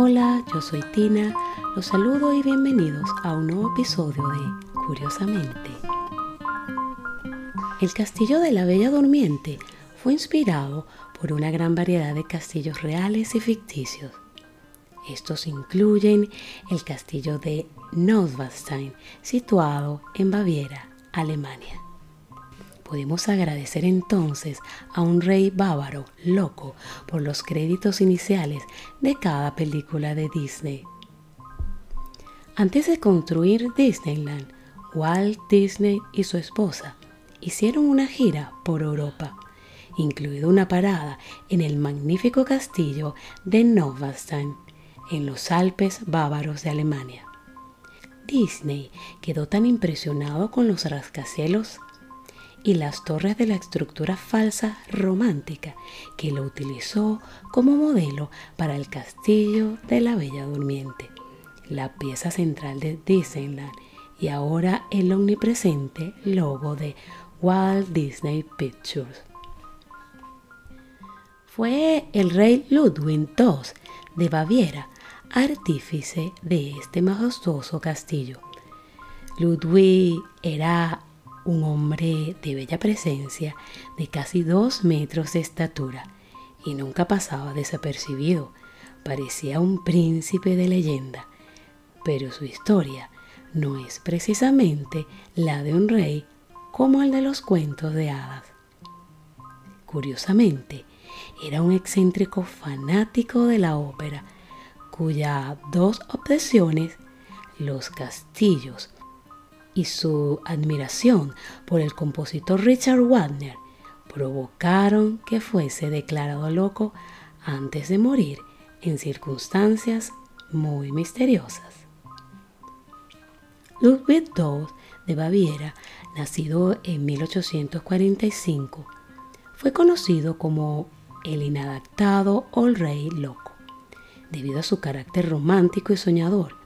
Hola, yo soy Tina, los saludo y bienvenidos a un nuevo episodio de Curiosamente. El castillo de la Bella Durmiente fue inspirado por una gran variedad de castillos reales y ficticios. Estos incluyen el castillo de Neuschwanstein, situado en Baviera, Alemania. Podemos agradecer entonces a un rey bávaro loco por los créditos iniciales de cada película de Disney. Antes de construir Disneyland, Walt Disney y su esposa hicieron una gira por Europa, incluida una parada en el magnífico castillo de Neuschwanstein, en los Alpes bávaros de Alemania. Disney quedó tan impresionado con los rascacielos y las torres de la estructura falsa romántica que lo utilizó como modelo para el castillo de la Bella Durmiente, la pieza central de Disneyland y ahora el omnipresente logo de Walt Disney Pictures. Fue el rey Ludwig II de Baviera artífice de este majestuoso castillo. Ludwig era un hombre de bella presencia, de casi dos metros de estatura, y nunca pasaba desapercibido. Parecía un príncipe de leyenda, pero su historia no es precisamente la de un rey como el de los cuentos de hadas. Curiosamente, era un excéntrico fanático de la ópera, cuyas dos obsesiones, los castillos y su admiración por el compositor Richard Wagner provocaron que fuese declarado loco antes de morir en circunstancias muy misteriosas. Ludwig II de Baviera, nacido en 1845, fue conocido como el inadaptado o rey loco, debido a su carácter romántico y soñador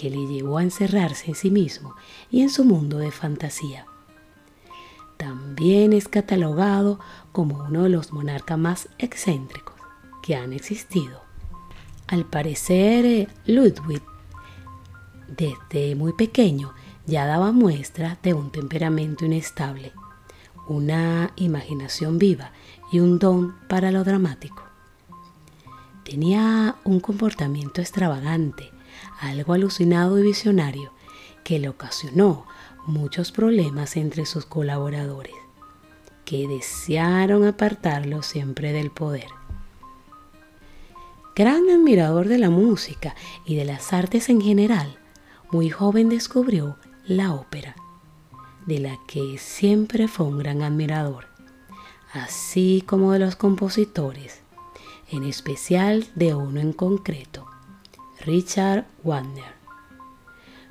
que le llevó a encerrarse en sí mismo y en su mundo de fantasía. También es catalogado como uno de los monarcas más excéntricos que han existido. Al parecer, eh, Ludwig desde muy pequeño ya daba muestra de un temperamento inestable, una imaginación viva y un don para lo dramático. Tenía un comportamiento extravagante, algo alucinado y visionario que le ocasionó muchos problemas entre sus colaboradores, que desearon apartarlo siempre del poder. Gran admirador de la música y de las artes en general, muy joven descubrió la ópera, de la que siempre fue un gran admirador, así como de los compositores, en especial de uno en concreto, Richard Wagner.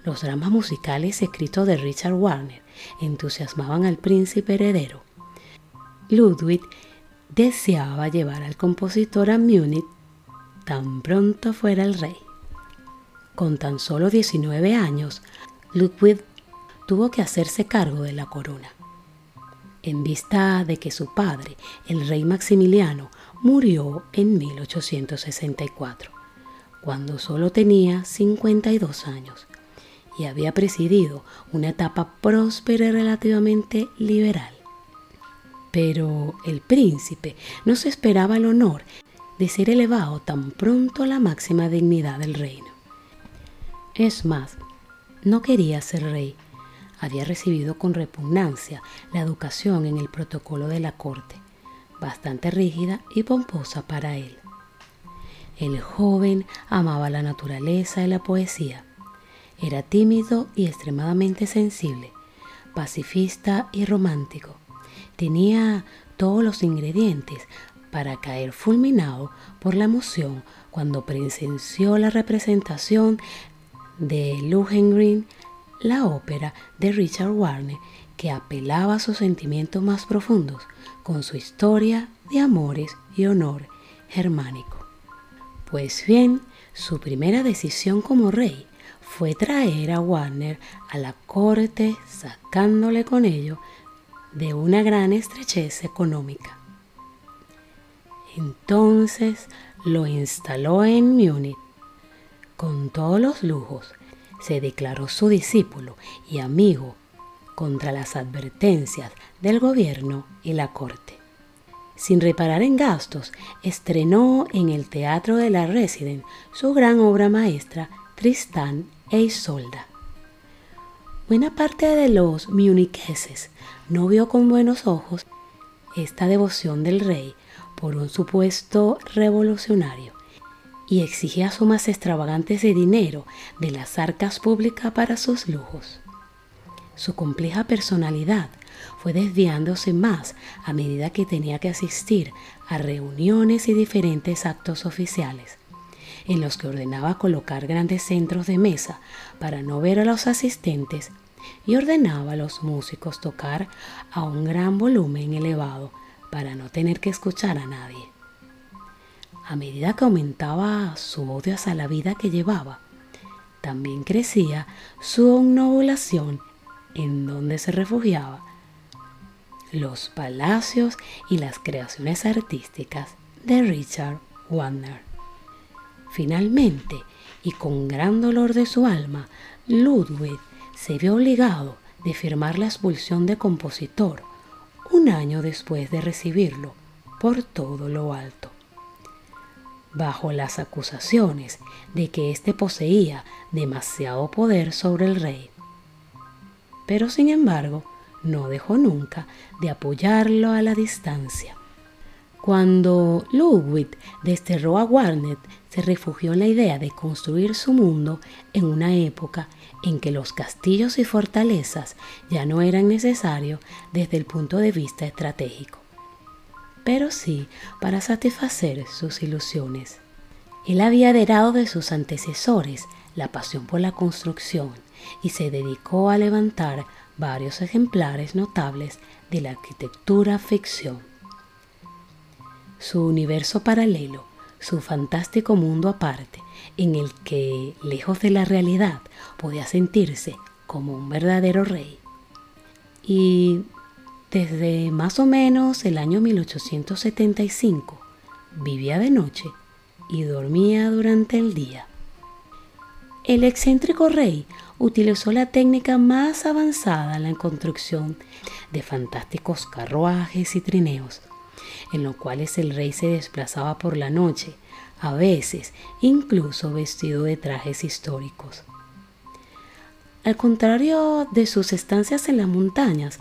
Los dramas musicales escritos de Richard Wagner entusiasmaban al príncipe heredero. Ludwig deseaba llevar al compositor a Múnich tan pronto fuera el rey. Con tan solo 19 años, Ludwig tuvo que hacerse cargo de la corona. En vista de que su padre, el rey Maximiliano, murió en 1864 cuando solo tenía 52 años y había presidido una etapa próspera y relativamente liberal. Pero el príncipe no se esperaba el honor de ser elevado tan pronto a la máxima dignidad del reino. Es más, no quería ser rey. Había recibido con repugnancia la educación en el protocolo de la corte, bastante rígida y pomposa para él. El joven amaba la naturaleza y la poesía. Era tímido y extremadamente sensible, pacifista y romántico. Tenía todos los ingredientes para caer fulminado por la emoción cuando presenció la representación de Lohengrin, la ópera de Richard Wagner, que apelaba a sus sentimientos más profundos con su historia de amores y honor germánico. Pues bien, su primera decisión como rey fue traer a Warner a la corte sacándole con ello de una gran estrechez económica. Entonces lo instaló en Múnich, con todos los lujos, se declaró su discípulo y amigo contra las advertencias del gobierno y la corte. Sin reparar en gastos, estrenó en el Teatro de la Resident su gran obra maestra Tristán e Isolda. Buena parte de los muniqueses no vio con buenos ojos esta devoción del rey por un supuesto revolucionario y exigía sumas extravagantes de dinero de las arcas públicas para sus lujos. Su compleja personalidad fue desviándose más a medida que tenía que asistir a reuniones y diferentes actos oficiales, en los que ordenaba colocar grandes centros de mesa para no ver a los asistentes y ordenaba a los músicos tocar a un gran volumen elevado para no tener que escuchar a nadie. A medida que aumentaba su odio hacia la vida que llevaba, también crecía su omnobulación en donde se refugiaba, los palacios y las creaciones artísticas de Richard Wagner. Finalmente, y con gran dolor de su alma, Ludwig se vio obligado de firmar la expulsión de compositor un año después de recibirlo por todo lo alto. Bajo las acusaciones de que éste poseía demasiado poder sobre el rey, pero sin embargo no dejó nunca de apoyarlo a la distancia. Cuando Ludwig desterró a Warnet, se refugió en la idea de construir su mundo en una época en que los castillos y fortalezas ya no eran necesarios desde el punto de vista estratégico, pero sí para satisfacer sus ilusiones. Él había heredado de sus antecesores la pasión por la construcción y se dedicó a levantar varios ejemplares notables de la arquitectura ficción. Su universo paralelo, su fantástico mundo aparte, en el que, lejos de la realidad, podía sentirse como un verdadero rey. Y desde más o menos el año 1875 vivía de noche y dormía durante el día. El excéntrico rey utilizó la técnica más avanzada en la construcción de fantásticos carruajes y trineos, en los cuales el rey se desplazaba por la noche, a veces incluso vestido de trajes históricos. Al contrario de sus estancias en las montañas,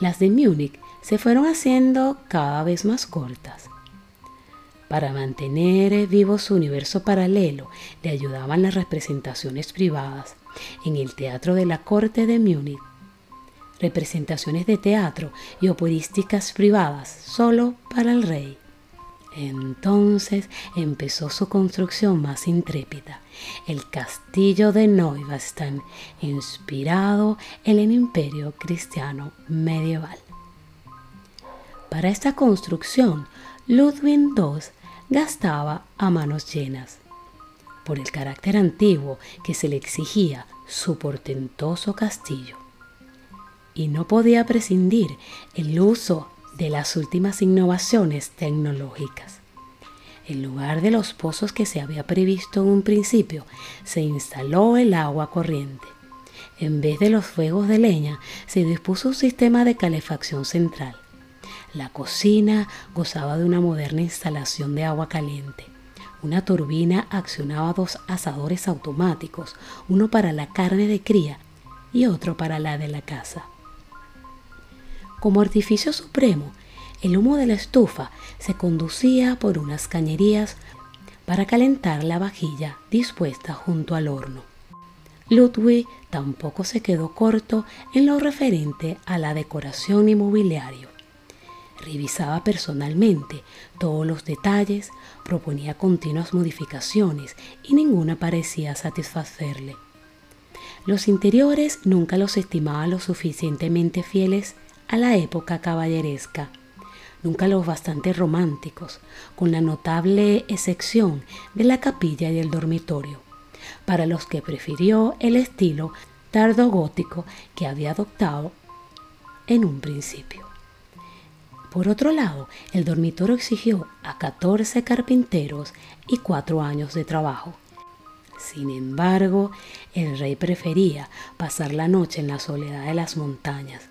las de Múnich se fueron haciendo cada vez más cortas. Para mantener vivo su universo paralelo, le ayudaban las representaciones privadas en el Teatro de la Corte de Múnich, representaciones de teatro y operísticas privadas solo para el rey. Entonces empezó su construcción más intrépida, el castillo de Neubastein, inspirado en el imperio cristiano medieval. Para esta construcción, Ludwig II gastaba a manos llenas. Por el carácter antiguo que se le exigía su portentoso castillo. Y no podía prescindir el uso de las últimas innovaciones tecnológicas. En lugar de los pozos que se había previsto en un principio, se instaló el agua corriente. En vez de los fuegos de leña, se dispuso un sistema de calefacción central. La cocina gozaba de una moderna instalación de agua caliente. Una turbina accionaba dos asadores automáticos, uno para la carne de cría y otro para la de la casa. Como artificio supremo, el humo de la estufa se conducía por unas cañerías para calentar la vajilla dispuesta junto al horno. Ludwig tampoco se quedó corto en lo referente a la decoración y mobiliario. Revisaba personalmente todos los detalles, proponía continuas modificaciones y ninguna parecía satisfacerle. Los interiores nunca los estimaba lo suficientemente fieles a la época caballeresca, nunca los bastante románticos, con la notable excepción de la capilla y el dormitorio, para los que prefirió el estilo tardogótico que había adoptado en un principio. Por otro lado, el dormitorio exigió a 14 carpinteros y cuatro años de trabajo. Sin embargo, el rey prefería pasar la noche en la soledad de las montañas,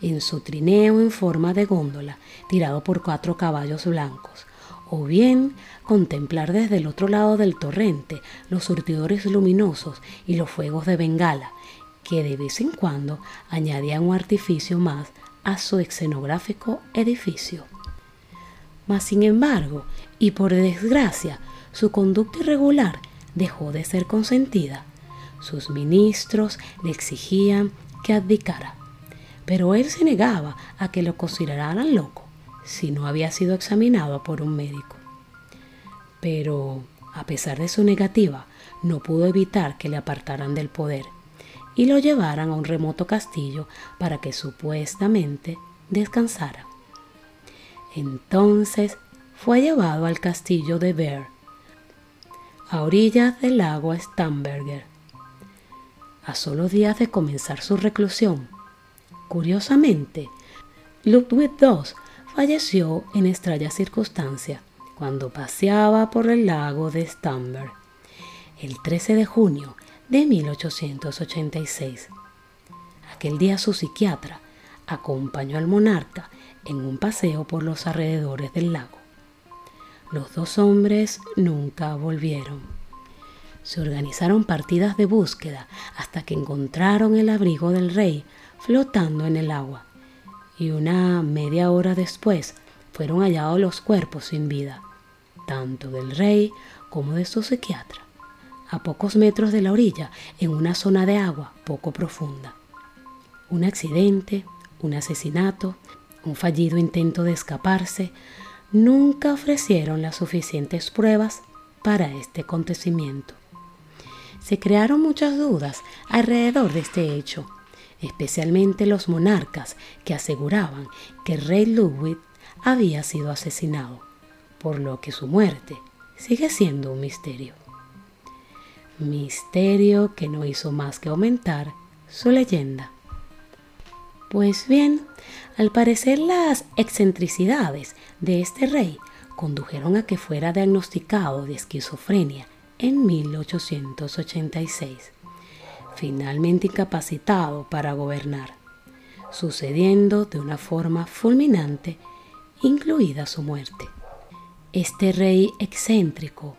en su trineo en forma de góndola, tirado por cuatro caballos blancos, o bien contemplar desde el otro lado del torrente los surtidores luminosos y los fuegos de Bengala, que de vez en cuando añadían un artificio más a su escenográfico edificio. Mas, sin embargo, y por desgracia, su conducta irregular dejó de ser consentida. Sus ministros le exigían que abdicara, pero él se negaba a que lo consideraran loco si no había sido examinado por un médico. Pero, a pesar de su negativa, no pudo evitar que le apartaran del poder y lo llevaran a un remoto castillo para que supuestamente descansara. Entonces fue llevado al castillo de Bear, a orillas del lago Stamberger. A solo días de comenzar su reclusión, curiosamente, Ludwig II falleció en extraña circunstancia cuando paseaba por el lago de Stamberg el 13 de junio de 1886. Aquel día su psiquiatra acompañó al monarca en un paseo por los alrededores del lago. Los dos hombres nunca volvieron. Se organizaron partidas de búsqueda hasta que encontraron el abrigo del rey flotando en el agua y una media hora después fueron hallados los cuerpos sin vida, tanto del rey como de su psiquiatra, a pocos metros de la orilla, en una zona de agua poco profunda. Un accidente, un asesinato, un fallido intento de escaparse, nunca ofrecieron las suficientes pruebas para este acontecimiento. Se crearon muchas dudas alrededor de este hecho, especialmente los monarcas que aseguraban que el rey Ludwig había sido asesinado, por lo que su muerte sigue siendo un misterio. Misterio que no hizo más que aumentar su leyenda. Pues bien, al parecer las excentricidades de este rey condujeron a que fuera diagnosticado de esquizofrenia en 1886 finalmente incapacitado para gobernar, sucediendo de una forma fulminante, incluida su muerte. Este rey excéntrico,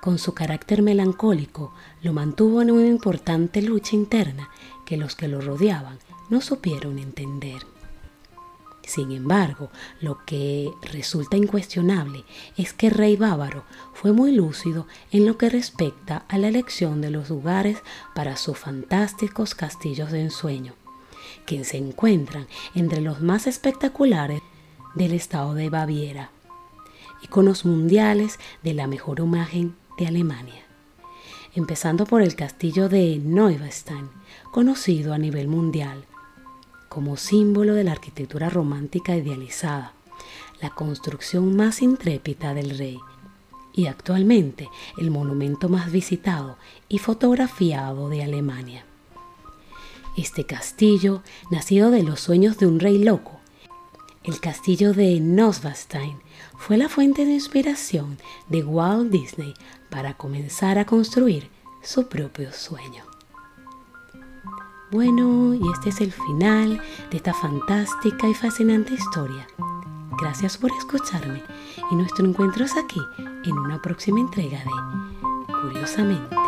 con su carácter melancólico, lo mantuvo en una importante lucha interna que los que lo rodeaban no supieron entender. Sin embargo, lo que resulta incuestionable es que el rey bávaro fue muy lúcido en lo que respecta a la elección de los lugares para sus fantásticos castillos de ensueño, que se encuentran entre los más espectaculares del estado de Baviera, iconos mundiales de la mejor imagen de Alemania empezando por el castillo de Neuschwanstein, conocido a nivel mundial como símbolo de la arquitectura romántica idealizada, la construcción más intrépida del rey y actualmente el monumento más visitado y fotografiado de Alemania. Este castillo, nacido de los sueños de un rey loco, el castillo de Neuschwanstein, fue la fuente de inspiración de Walt Disney para comenzar a construir su propio sueño. Bueno, y este es el final de esta fantástica y fascinante historia. Gracias por escucharme y nuestro encuentro es aquí en una próxima entrega de Curiosamente